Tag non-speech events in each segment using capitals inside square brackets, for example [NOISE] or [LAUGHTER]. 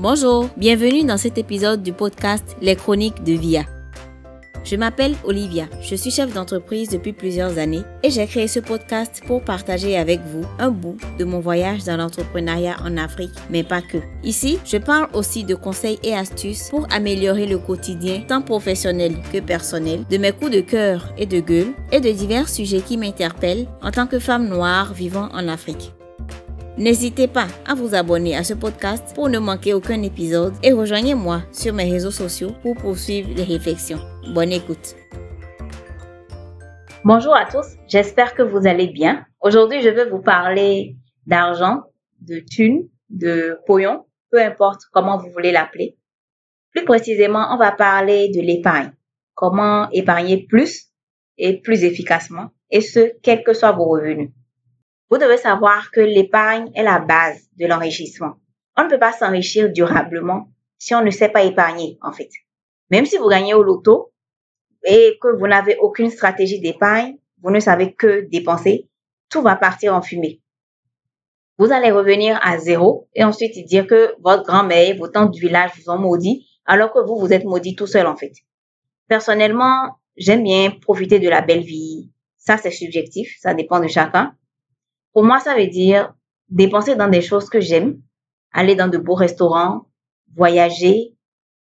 Bonjour, bienvenue dans cet épisode du podcast Les Chroniques de VIA. Je m'appelle Olivia, je suis chef d'entreprise depuis plusieurs années et j'ai créé ce podcast pour partager avec vous un bout de mon voyage dans l'entrepreneuriat en Afrique, mais pas que. Ici, je parle aussi de conseils et astuces pour améliorer le quotidien tant professionnel que personnel, de mes coups de cœur et de gueule et de divers sujets qui m'interpellent en tant que femme noire vivant en Afrique. N'hésitez pas à vous abonner à ce podcast pour ne manquer aucun épisode et rejoignez-moi sur mes réseaux sociaux pour poursuivre les réflexions. Bonne écoute. Bonjour à tous, j'espère que vous allez bien. Aujourd'hui, je vais vous parler d'argent, de thunes, de pognon, peu importe comment vous voulez l'appeler. Plus précisément, on va parler de l'épargne. Comment épargner plus et plus efficacement, et ce, quels que soient vos revenus. Vous devez savoir que l'épargne est la base de l'enrichissement. On ne peut pas s'enrichir durablement si on ne sait pas épargner, en fait. Même si vous gagnez au loto et que vous n'avez aucune stratégie d'épargne, vous ne savez que dépenser, tout va partir en fumée. Vous allez revenir à zéro et ensuite dire que votre grand-mère, vos tantes du village vous ont maudit, alors que vous, vous êtes maudit tout seul, en fait. Personnellement, j'aime bien profiter de la belle vie. Ça, c'est subjectif, ça dépend de chacun. Pour moi, ça veut dire dépenser dans des choses que j'aime, aller dans de beaux restaurants, voyager,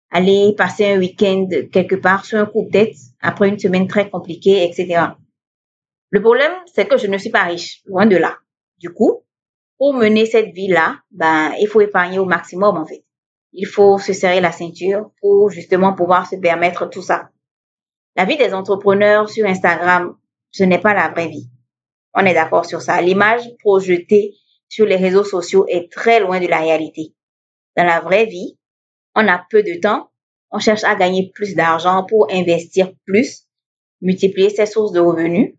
aller passer un week-end quelque part sur un coup de tête après une semaine très compliquée, etc. Le problème, c'est que je ne suis pas riche, loin de là. Du coup, pour mener cette vie-là, ben, il faut épargner au maximum, en fait. Il faut se serrer la ceinture pour justement pouvoir se permettre tout ça. La vie des entrepreneurs sur Instagram, ce n'est pas la vraie vie. On est d'accord sur ça. L'image projetée sur les réseaux sociaux est très loin de la réalité. Dans la vraie vie, on a peu de temps, on cherche à gagner plus d'argent pour investir plus, multiplier ses sources de revenus.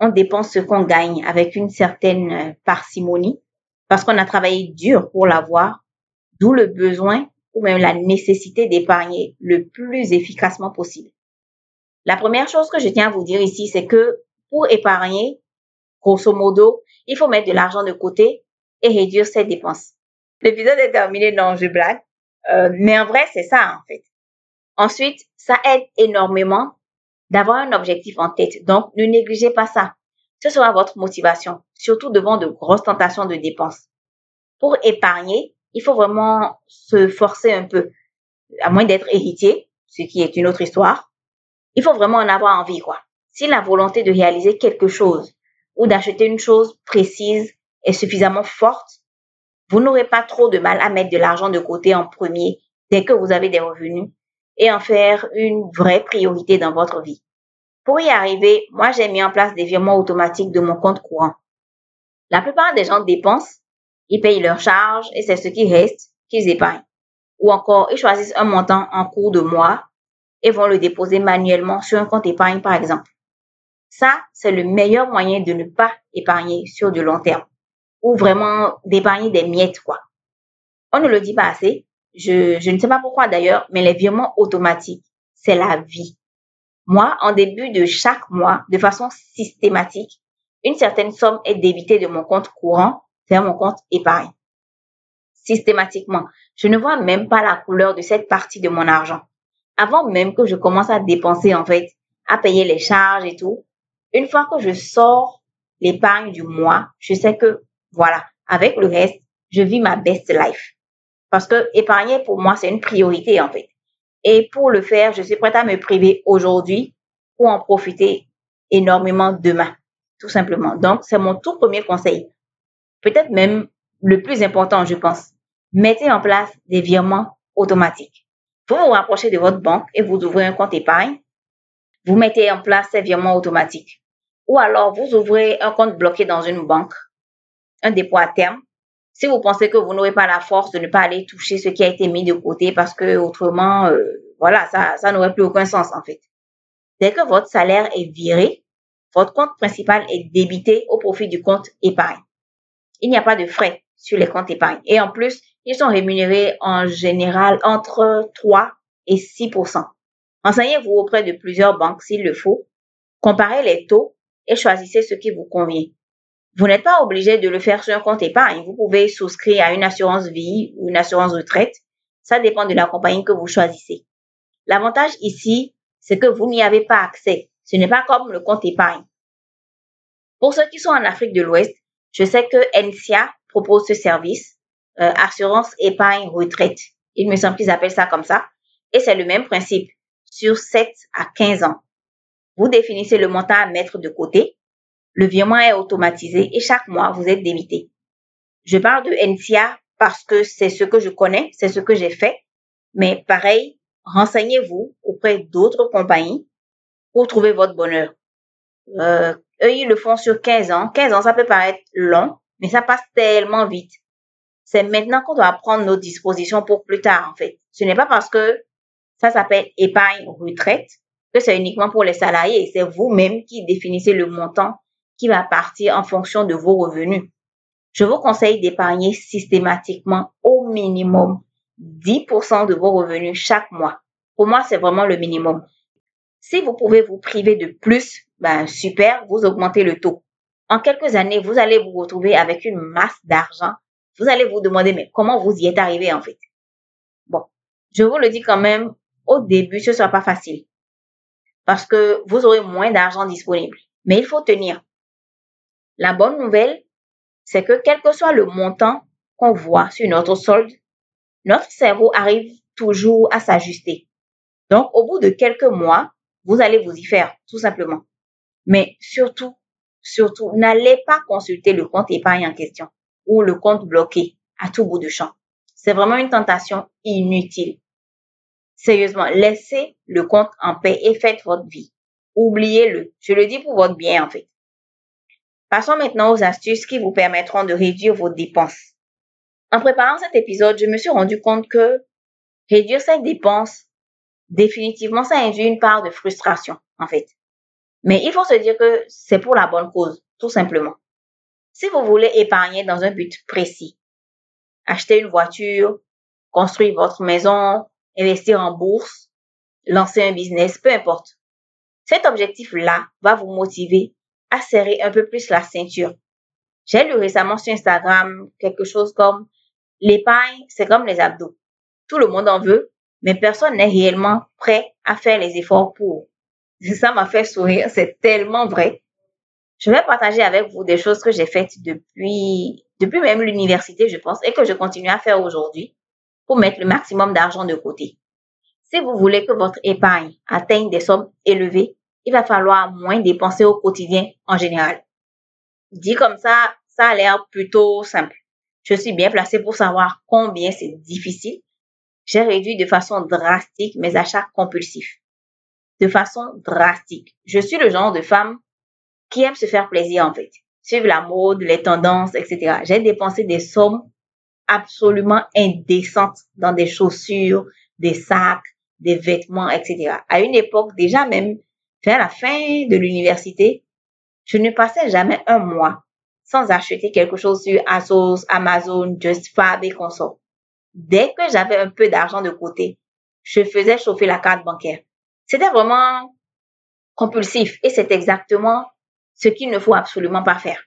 On dépense ce qu'on gagne avec une certaine euh, parcimonie parce qu'on a travaillé dur pour l'avoir, d'où le besoin ou même la nécessité d'épargner le plus efficacement possible. La première chose que je tiens à vous dire ici, c'est que pour épargner, Grosso modo, il faut mettre de l'argent de côté et réduire ses dépenses. L'épisode est terminé, non, je blague. Euh, mais en vrai, c'est ça, en fait. Ensuite, ça aide énormément d'avoir un objectif en tête. Donc, ne négligez pas ça. Ce sera votre motivation, surtout devant de grosses tentations de dépenses. Pour épargner, il faut vraiment se forcer un peu, à moins d'être héritier, ce qui est une autre histoire. Il faut vraiment en avoir envie, quoi. Si la volonté de réaliser quelque chose ou d'acheter une chose précise et suffisamment forte, vous n'aurez pas trop de mal à mettre de l'argent de côté en premier dès que vous avez des revenus et en faire une vraie priorité dans votre vie. Pour y arriver, moi j'ai mis en place des virements automatiques de mon compte courant. La plupart des gens dépensent, ils payent leurs charges et c'est ce qui reste qu'ils épargnent. Ou encore, ils choisissent un montant en cours de mois et vont le déposer manuellement sur un compte épargne par exemple. Ça, c'est le meilleur moyen de ne pas épargner sur du long terme ou vraiment d'épargner des miettes, quoi. On ne le dit pas assez. Je, je ne sais pas pourquoi d'ailleurs, mais les virements automatiques, c'est la vie. Moi, en début de chaque mois, de façon systématique, une certaine somme est débitée de mon compte courant vers mon compte épargne. Systématiquement. Je ne vois même pas la couleur de cette partie de mon argent. Avant même que je commence à dépenser, en fait, à payer les charges et tout, une fois que je sors l'épargne du mois, je sais que, voilà, avec le reste, je vis ma best life. Parce que épargner pour moi, c'est une priorité, en fait. Et pour le faire, je suis prête à me priver aujourd'hui pour en profiter énormément demain, tout simplement. Donc, c'est mon tout premier conseil. Peut-être même le plus important, je pense. Mettez en place des virements automatiques. Vous vous rapprochez de votre banque et vous ouvrez un compte épargne vous mettez en place ces virements automatiques. Ou alors, vous ouvrez un compte bloqué dans une banque, un dépôt à terme. Si vous pensez que vous n'aurez pas la force de ne pas aller toucher ce qui a été mis de côté parce que autrement, euh, voilà, ça, ça n'aurait plus aucun sens en fait. Dès que votre salaire est viré, votre compte principal est débité au profit du compte épargne. Il n'y a pas de frais sur les comptes épargne. Et en plus, ils sont rémunérés en général entre 3 et 6 Renseignez-vous auprès de plusieurs banques s'il le faut. Comparez les taux et choisissez ce qui vous convient. Vous n'êtes pas obligé de le faire sur un compte épargne. Vous pouvez souscrire à une assurance vie ou une assurance retraite Ça dépend de la compagnie que vous choisissez. L'avantage ici, c'est que vous n'y avez pas accès. Ce n'est pas comme le compte épargne. Pour ceux qui sont en Afrique de l'Ouest, je sais que NCA propose ce service, euh, assurance épargne retraite. Il me semble qu'ils appellent ça comme ça. Et c'est le même principe sur 7 à 15 ans. Vous définissez le montant à mettre de côté. Le virement est automatisé et chaque mois, vous êtes débité. Je parle de NCA parce que c'est ce que je connais, c'est ce que j'ai fait. Mais pareil, renseignez-vous auprès d'autres compagnies pour trouver votre bonheur. Euh, eux, ils le font sur 15 ans. 15 ans, ça peut paraître long, mais ça passe tellement vite. C'est maintenant qu'on doit prendre nos dispositions pour plus tard, en fait. Ce n'est pas parce que ça s'appelle épargne retraite que c'est uniquement pour les salariés. C'est vous-même qui définissez le montant qui va partir en fonction de vos revenus. Je vous conseille d'épargner systématiquement au minimum 10% de vos revenus chaque mois. Pour moi, c'est vraiment le minimum. Si vous pouvez vous priver de plus, ben super, vous augmentez le taux. En quelques années, vous allez vous retrouver avec une masse d'argent. Vous allez vous demander, mais comment vous y êtes arrivé en fait? Bon, je vous le dis quand même, au début, ce sera pas facile. Parce que vous aurez moins d'argent disponible. Mais il faut tenir. La bonne nouvelle, c'est que quel que soit le montant qu'on voit sur notre solde, notre cerveau arrive toujours à s'ajuster. Donc, au bout de quelques mois, vous allez vous y faire, tout simplement. Mais surtout, surtout, n'allez pas consulter le compte épargne en question ou le compte bloqué à tout bout de champ. C'est vraiment une tentation inutile. Sérieusement, laissez le compte en paix et faites votre vie. Oubliez-le. Je le dis pour votre bien, en fait. Passons maintenant aux astuces qui vous permettront de réduire vos dépenses. En préparant cet épisode, je me suis rendu compte que réduire ses dépenses, définitivement, ça induit une part de frustration, en fait. Mais il faut se dire que c'est pour la bonne cause, tout simplement. Si vous voulez épargner dans un but précis, acheter une voiture, construire votre maison, investir en bourse, lancer un business, peu importe. Cet objectif-là va vous motiver à serrer un peu plus la ceinture. J'ai lu récemment sur Instagram quelque chose comme l'épargne, c'est comme les abdos. Tout le monde en veut, mais personne n'est réellement prêt à faire les efforts pour. [LAUGHS] Ça m'a fait sourire, c'est tellement vrai. Je vais partager avec vous des choses que j'ai faites depuis, depuis même l'université, je pense, et que je continue à faire aujourd'hui pour mettre le maximum d'argent de côté. Si vous voulez que votre épargne atteigne des sommes élevées, il va falloir moins dépenser au quotidien en général. Dit comme ça, ça a l'air plutôt simple. Je suis bien placée pour savoir combien c'est difficile. J'ai réduit de façon drastique mes achats compulsifs. De façon drastique. Je suis le genre de femme qui aime se faire plaisir en fait. Suivre la mode, les tendances, etc. J'ai dépensé des sommes absolument indécentes dans des chaussures, des sacs, des vêtements, etc. À une époque déjà même, vers la fin de l'université, je ne passais jamais un mois sans acheter quelque chose sur Asos, Amazon, Just Fab et consorts. Dès que j'avais un peu d'argent de côté, je faisais chauffer la carte bancaire. C'était vraiment compulsif et c'est exactement ce qu'il ne faut absolument pas faire.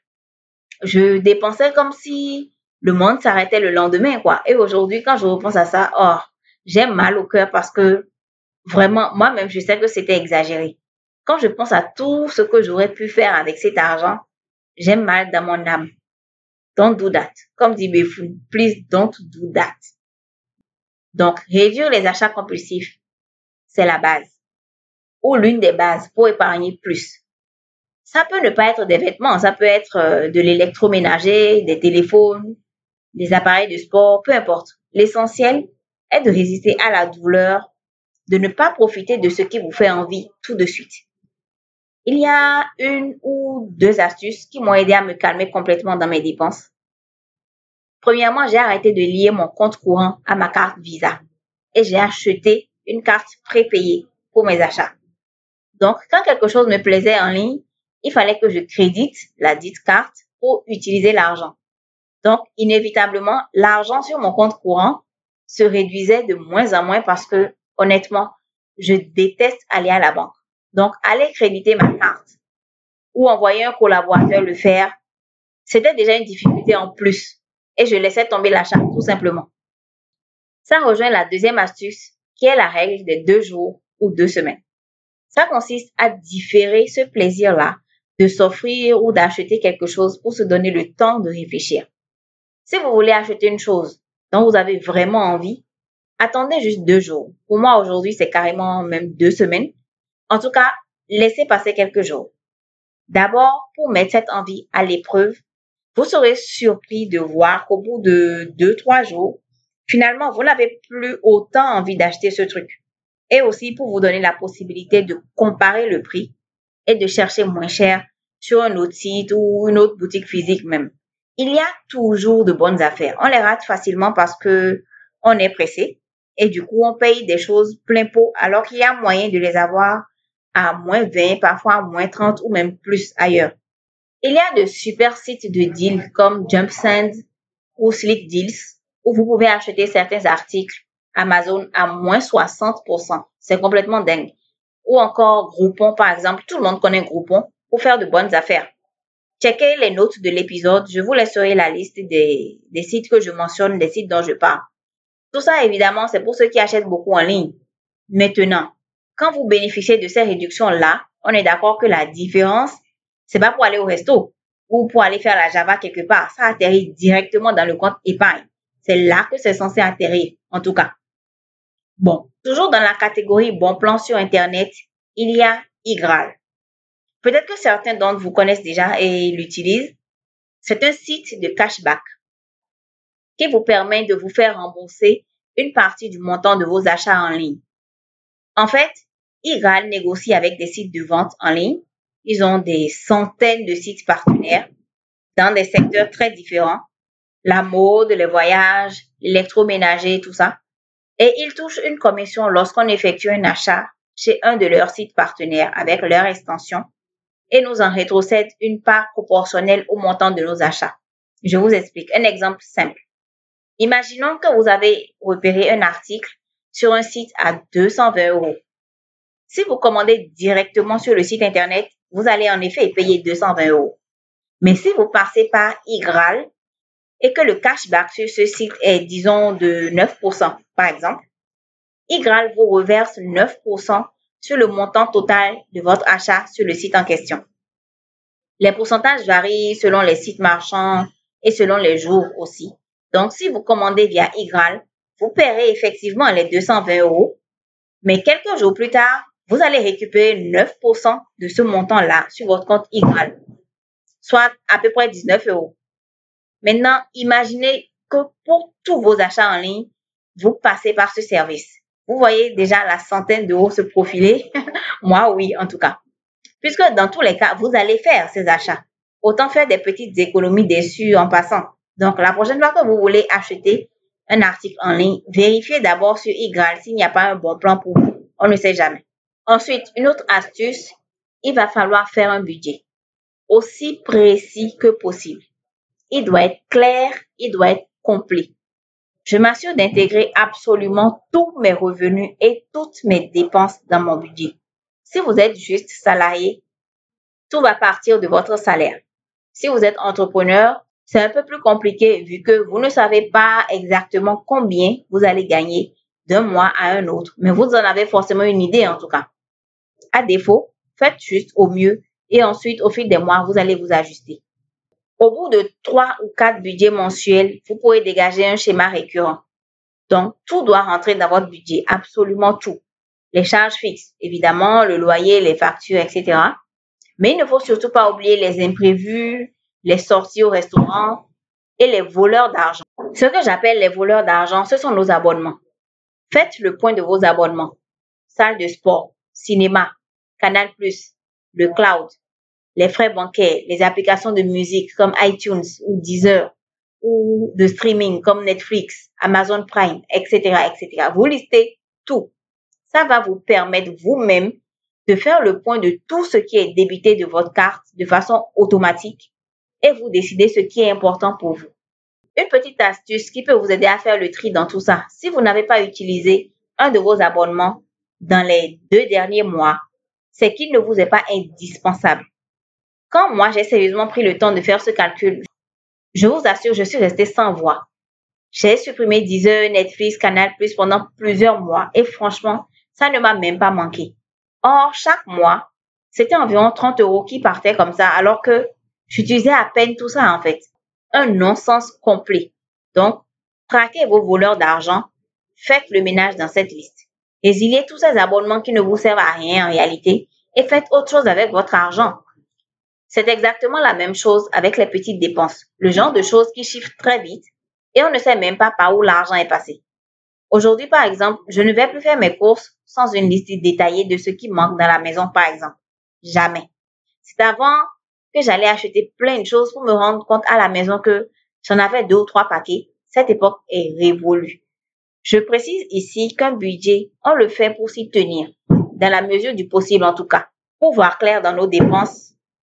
Je dépensais comme si le monde s'arrêtait le lendemain, quoi. Et aujourd'hui, quand je repense à ça, oh, j'ai mal au cœur parce que vraiment, moi-même, je sais que c'était exagéré. Quand je pense à tout ce que j'aurais pu faire avec cet argent, j'ai mal dans mon âme. Don't do that. Comme dit Befou, please don't do that. Donc, réduire les achats compulsifs, c'est la base. Ou l'une des bases pour épargner plus. Ça peut ne pas être des vêtements, ça peut être euh, de l'électroménager, des téléphones, des appareils de sport, peu importe. L'essentiel est de résister à la douleur, de ne pas profiter de ce qui vous fait envie tout de suite. Il y a une ou deux astuces qui m'ont aidé à me calmer complètement dans mes dépenses. Premièrement, j'ai arrêté de lier mon compte courant à ma carte Visa et j'ai acheté une carte prépayée pour mes achats. Donc, quand quelque chose me plaisait en ligne, il fallait que je crédite la dite carte pour utiliser l'argent. Donc, inévitablement, l'argent sur mon compte courant se réduisait de moins en moins parce que, honnêtement, je déteste aller à la banque. Donc, aller créditer ma carte ou envoyer un collaborateur le faire, c'était déjà une difficulté en plus et je laissais tomber l'achat tout simplement. Ça rejoint la deuxième astuce qui est la règle des deux jours ou deux semaines. Ça consiste à différer ce plaisir-là de s'offrir ou d'acheter quelque chose pour se donner le temps de réfléchir. Si vous voulez acheter une chose dont vous avez vraiment envie, attendez juste deux jours. Pour moi, aujourd'hui, c'est carrément même deux semaines. En tout cas, laissez passer quelques jours. D'abord, pour mettre cette envie à l'épreuve, vous serez surpris de voir qu'au bout de deux, trois jours, finalement, vous n'avez plus autant envie d'acheter ce truc. Et aussi pour vous donner la possibilité de comparer le prix et de chercher moins cher sur un autre site ou une autre boutique physique même. Il y a toujours de bonnes affaires. On les rate facilement parce que on est pressé et du coup on paye des choses plein pot alors qu'il y a moyen de les avoir à moins 20, parfois moins 30 ou même plus ailleurs. Il y a de super sites de deals comme JumpSend ou Slick Deals où vous pouvez acheter certains articles Amazon à moins 60%. C'est complètement dingue. Ou encore Groupon, par exemple. Tout le monde connaît Groupon pour faire de bonnes affaires. Checkez les notes de l'épisode. Je vous laisserai la liste des, sites que je mentionne, des sites dont je parle. Tout ça, évidemment, c'est pour ceux qui achètent beaucoup en ligne. Maintenant, quand vous bénéficiez de ces réductions-là, on est d'accord que la différence, c'est pas pour aller au resto ou pour aller faire la Java quelque part. Ça atterrit directement dans le compte épargne. C'est là que c'est censé atterrir, en tout cas. Bon, toujours dans la catégorie bon plan sur Internet, il y a Igral. Peut-être que certains d'entre vous connaissent déjà et l'utilisent. C'est un site de cashback qui vous permet de vous faire rembourser une partie du montant de vos achats en ligne. En fait, Igral négocie avec des sites de vente en ligne. Ils ont des centaines de sites partenaires dans des secteurs très différents. La mode, les voyages, l'électroménager, tout ça et ils touchent une commission lorsqu'on effectue un achat chez un de leurs sites partenaires avec leur extension et nous en rétrocèdent une part proportionnelle au montant de nos achats. Je vous explique un exemple simple. Imaginons que vous avez repéré un article sur un site à 220 euros. Si vous commandez directement sur le site Internet, vous allez en effet payer 220 euros. Mais si vous passez par Igral, et que le cashback sur ce site est, disons, de 9%, par exemple, Igral vous reverse 9% sur le montant total de votre achat sur le site en question. Les pourcentages varient selon les sites marchands et selon les jours aussi. Donc, si vous commandez via Igral, vous paierez effectivement les 220 euros, mais quelques jours plus tard, vous allez récupérer 9% de ce montant-là sur votre compte Igral, soit à peu près 19 euros. Maintenant, imaginez que pour tous vos achats en ligne, vous passez par ce service. Vous voyez déjà la centaine d'euros se profiler. [LAUGHS] Moi, oui, en tout cas. Puisque dans tous les cas, vous allez faire ces achats. Autant faire des petites économies dessus en passant. Donc, la prochaine fois que vous voulez acheter un article en ligne, vérifiez d'abord sur Igral s'il n'y a pas un bon plan pour vous. On ne sait jamais. Ensuite, une autre astuce, il va falloir faire un budget aussi précis que possible il doit être clair, il doit être complet. Je m'assure d'intégrer absolument tous mes revenus et toutes mes dépenses dans mon budget. Si vous êtes juste salarié, tout va partir de votre salaire. Si vous êtes entrepreneur, c'est un peu plus compliqué vu que vous ne savez pas exactement combien vous allez gagner d'un mois à un autre, mais vous en avez forcément une idée en tout cas. À défaut, faites juste au mieux et ensuite au fil des mois, vous allez vous ajuster. Au bout de trois ou quatre budgets mensuels, vous pourrez dégager un schéma récurrent. Donc, tout doit rentrer dans votre budget, absolument tout. Les charges fixes, évidemment, le loyer, les factures, etc. Mais il ne faut surtout pas oublier les imprévus, les sorties au restaurant et les voleurs d'argent. Ce que j'appelle les voleurs d'argent, ce sont nos abonnements. Faites le point de vos abonnements. Salle de sport, cinéma, Canal+, le cloud, les frais bancaires, les applications de musique comme iTunes ou Deezer ou de streaming comme Netflix, Amazon Prime, etc., etc. Vous listez tout. Ça va vous permettre vous-même de faire le point de tout ce qui est débité de votre carte de façon automatique et vous décidez ce qui est important pour vous. Une petite astuce qui peut vous aider à faire le tri dans tout ça. Si vous n'avez pas utilisé un de vos abonnements dans les deux derniers mois, c'est qu'il ne vous est pas indispensable. Quand moi, j'ai sérieusement pris le temps de faire ce calcul, je vous assure, je suis restée sans voix. J'ai supprimé Deezer, Netflix, Canal Plus pendant plusieurs mois et franchement, ça ne m'a même pas manqué. Or, chaque mois, c'était environ 30 euros qui partaient comme ça alors que j'utilisais à peine tout ça en fait. Un non-sens complet. Donc, traquez vos voleurs d'argent, faites le ménage dans cette liste. Résiliez tous ces abonnements qui ne vous servent à rien en réalité et faites autre chose avec votre argent. C'est exactement la même chose avec les petites dépenses, le genre de choses qui chiffrent très vite et on ne sait même pas par où l'argent est passé. Aujourd'hui, par exemple, je ne vais plus faire mes courses sans une liste détaillée de ce qui manque dans la maison, par exemple. Jamais. C'est avant que j'allais acheter plein de choses pour me rendre compte à la maison que j'en avais deux ou trois paquets. Cette époque est révolue. Je précise ici qu'un budget, on le fait pour s'y tenir, dans la mesure du possible en tout cas, pour voir clair dans nos dépenses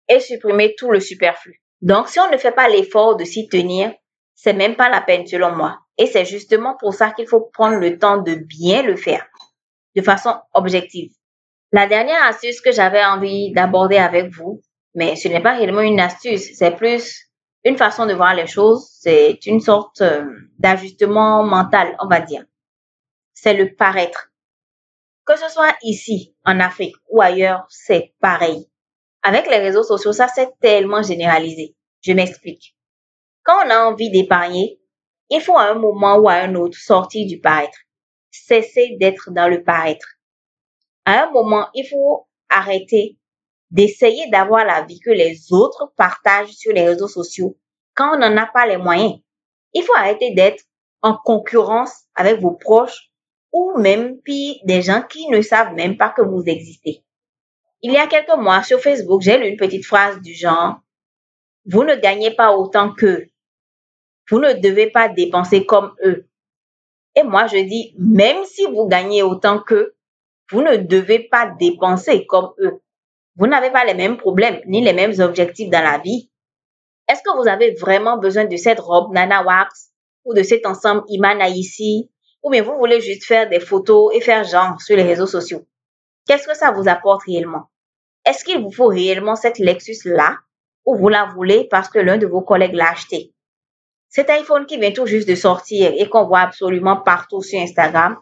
et supprimer tout le superflu. Donc, si on ne fait pas l'effort de s'y tenir, c'est même pas la peine selon moi. Et c'est justement pour ça qu'il faut prendre le temps de bien le faire, de façon objective. La dernière astuce que j'avais envie d'aborder avec vous, mais ce n'est pas réellement une astuce, c'est plus une façon de voir les choses, c'est une sorte euh, d'ajustement mental, on va dire. C'est le paraître. Que ce soit ici, en Afrique ou ailleurs, c'est pareil. Avec les réseaux sociaux, ça c'est tellement généralisé. Je m'explique. Quand on a envie d'épargner, il faut à un moment ou à un autre sortir du paraître. Cesser d'être dans le paraître. À un moment, il faut arrêter d'essayer d'avoir la vie que les autres partagent sur les réseaux sociaux quand on n'en a pas les moyens. Il faut arrêter d'être en concurrence avec vos proches ou même pire des gens qui ne savent même pas que vous existez. Il y a quelques mois sur Facebook, j'ai lu une petite phrase du genre Vous ne gagnez pas autant qu'eux. Vous ne devez pas dépenser comme eux. Et moi, je dis, même si vous gagnez autant qu'eux, vous ne devez pas dépenser comme eux. Vous n'avez pas les mêmes problèmes ni les mêmes objectifs dans la vie. Est-ce que vous avez vraiment besoin de cette robe Nana Wax ou de cet ensemble Imana ici ou bien vous voulez juste faire des photos et faire genre sur les réseaux sociaux? Qu'est-ce que ça vous apporte réellement? Est-ce qu'il vous faut réellement cette Lexus-là ou vous la voulez parce que l'un de vos collègues l'a acheté? Cet iPhone qui vient tout juste de sortir et qu'on voit absolument partout sur Instagram,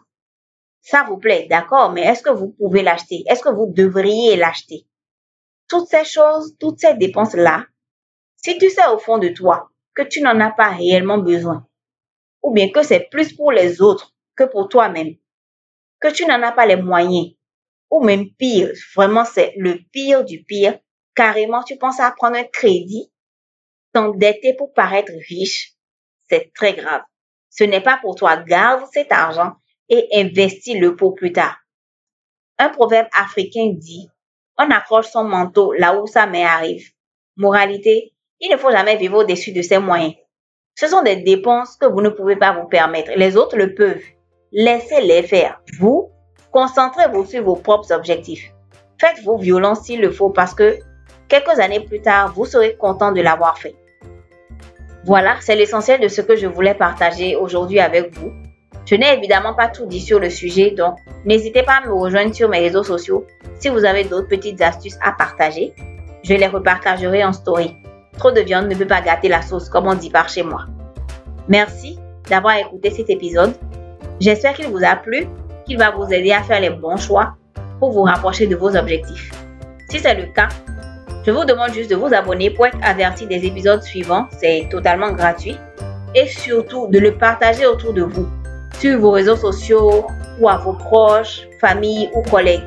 ça vous plaît, d'accord, mais est-ce que vous pouvez l'acheter? Est-ce que vous devriez l'acheter? toutes ces choses, toutes ces dépenses-là, si tu sais au fond de toi que tu n'en as pas réellement besoin, ou bien que c'est plus pour les autres que pour toi-même, que tu n'en as pas les moyens, ou même pire, vraiment c'est le pire du pire, carrément tu penses à prendre un crédit, t'endetter pour paraître riche, c'est très grave. Ce n'est pas pour toi, garde cet argent et investis-le pour plus tard. Un proverbe africain dit, on accroche son manteau là où sa main arrive. Moralité, il ne faut jamais vivre au-dessus de ses moyens. Ce sont des dépenses que vous ne pouvez pas vous permettre. Les autres le peuvent. Laissez-les faire. Vous, concentrez-vous sur vos propres objectifs. Faites vos violences s'il le faut parce que quelques années plus tard, vous serez content de l'avoir fait. Voilà, c'est l'essentiel de ce que je voulais partager aujourd'hui avec vous. Je n'ai évidemment pas tout dit sur le sujet, donc n'hésitez pas à me rejoindre sur mes réseaux sociaux si vous avez d'autres petites astuces à partager. Je les repartagerai en story. Trop de viande ne peut pas gâter la sauce, comme on dit par chez moi. Merci d'avoir écouté cet épisode. J'espère qu'il vous a plu, qu'il va vous aider à faire les bons choix pour vous rapprocher de vos objectifs. Si c'est le cas, je vous demande juste de vous abonner pour être averti des épisodes suivants. C'est totalement gratuit. Et surtout de le partager autour de vous sur vos réseaux sociaux ou à vos proches, familles ou collègues.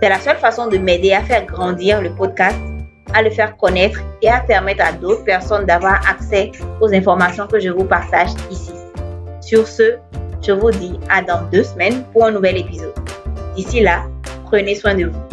C'est la seule façon de m'aider à faire grandir le podcast, à le faire connaître et à permettre à d'autres personnes d'avoir accès aux informations que je vous partage ici. Sur ce, je vous dis à dans deux semaines pour un nouvel épisode. D'ici là, prenez soin de vous.